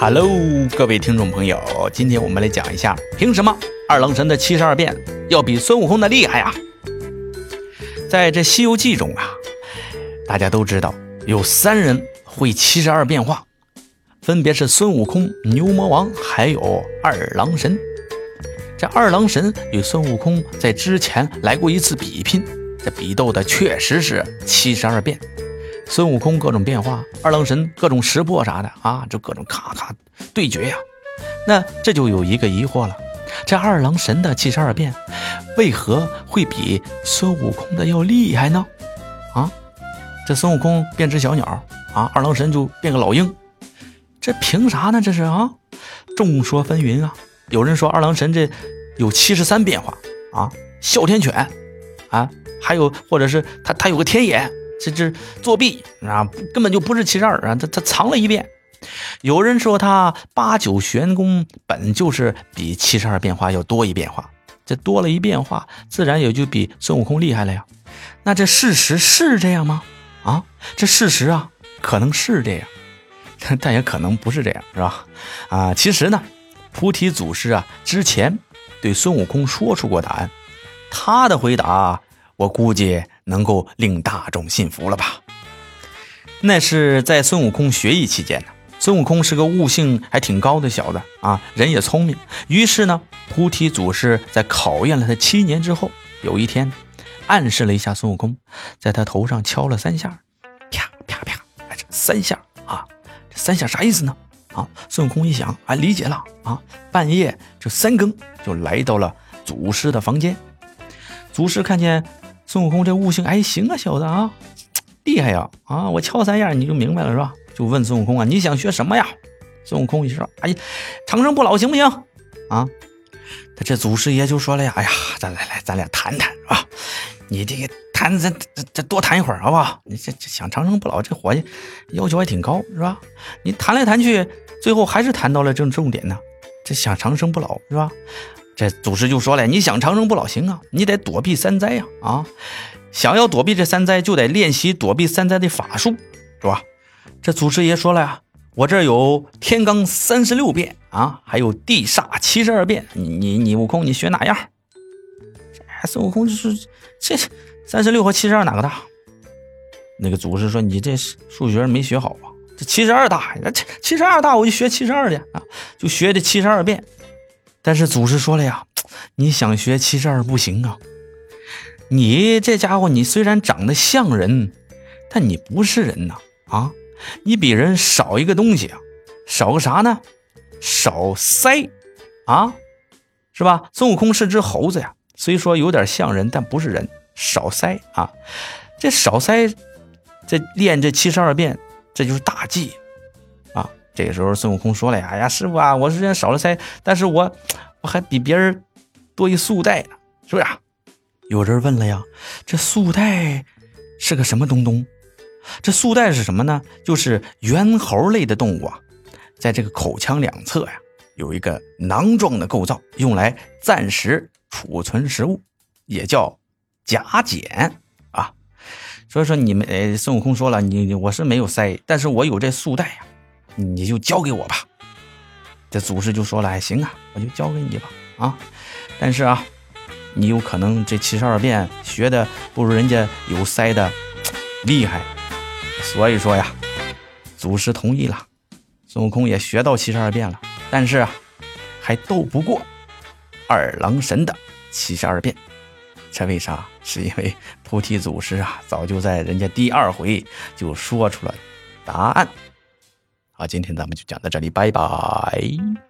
Hello，各位听众朋友，今天我们来讲一下，凭什么二郎神的七十二变要比孙悟空的厉害呀？在这《西游记》中啊，大家都知道有三人会七十二变化，分别是孙悟空、牛魔王还有二郎神。这二郎神与孙悟空在之前来过一次比拼，这比斗的确实是七十二变。孙悟空各种变化，二郎神各种识破啥的啊，就各种咔咔对决呀。那这就有一个疑惑了：这二郎神的七十二变，为何会比孙悟空的要厉害呢？啊，这孙悟空变只小鸟啊，二郎神就变个老鹰，这凭啥呢？这是啊，众说纷纭啊。有人说二郎神这有七十三变化啊，哮天犬啊，还有或者是他他有个天眼。这这作弊啊，根本就不是七十二啊，他他藏了一遍。有人说他八九玄功本就是比七十二变化要多一变化，这多了一变化，自然也就比孙悟空厉害了呀。那这事实是这样吗？啊，这事实啊，可能是这样，但也可能不是这样，是吧？啊，其实呢，菩提祖师啊之前对孙悟空说出过答案，他的回答。我估计能够令大众信服了吧？那是在孙悟空学艺期间呢。孙悟空是个悟性还挺高的小子啊，人也聪明。于是呢，菩提祖师在考验了他七年之后，有一天暗示了一下孙悟空，在他头上敲了三下，啪啪啪，这三下啊，这三下啥意思呢？啊，孙悟空一想，哎，理解了啊，半夜就三更就来到了祖师的房间。祖师看见。孙悟空这悟性还行啊，小子啊，厉害呀！啊，我敲三下你就明白了是吧？就问孙悟空啊，你想学什么呀？孙悟空一说，哎，长生不老行不行？啊，他这祖师爷就说了呀，哎呀，咱来来，咱俩谈谈是吧？你这个谈，咱这这多谈一会儿好不好？你这这想长生不老，这伙计要求还挺高是吧？你谈来谈去，最后还是谈到了正重点呢，这想长生不老是吧？这祖师就说了：“你想长生不老行啊，你得躲避三灾呀！啊，想要躲避这三灾，就得练习躲避三灾的法术，是吧？”这祖师爷说了呀：“我这有天罡三十六变啊，还有地煞七十二变。你你，悟空，你学哪样？”孙悟空就是这三十六和七十二哪个大？那个祖师说：“你这数学没学好啊，这七十二大，这七十二大，我就学七十二去啊，就学这七十二变。”但是祖师说了呀，你想学七十二不行啊！你这家伙，你虽然长得像人，但你不是人呐！啊，你比人少一个东西啊，少个啥呢？少腮啊，是吧？孙悟空是只猴子呀，虽说有点像人，但不是人，少腮啊！这少腮，这练这七十二变，这就是大忌。这个时候，孙悟空说了呀：“哎呀，师傅啊，我虽然少了腮，但是我我还比别人多一素带呢，是不是？”有人问了呀：“这素带是个什么东东？这素带是什么呢？就是猿猴类的动物啊，在这个口腔两侧呀，有一个囊状的构造，用来暂时储存食物，也叫甲减啊。所以说，你们呃，孙悟空说了，你我是没有腮，但是我有这素带呀。”你就交给我吧，这祖师就说了：“，行啊，我就交给你吧，啊，但是啊，你有可能这七十二变学的不如人家有腮的厉害，所以说呀，祖师同意了，孙悟空也学到七十二变了，但是啊，还斗不过二郎神的七十二变，这为啥？是因为菩提祖师啊，早就在人家第二回就说出了答案。”啊，今天咱们就讲到这里，拜拜。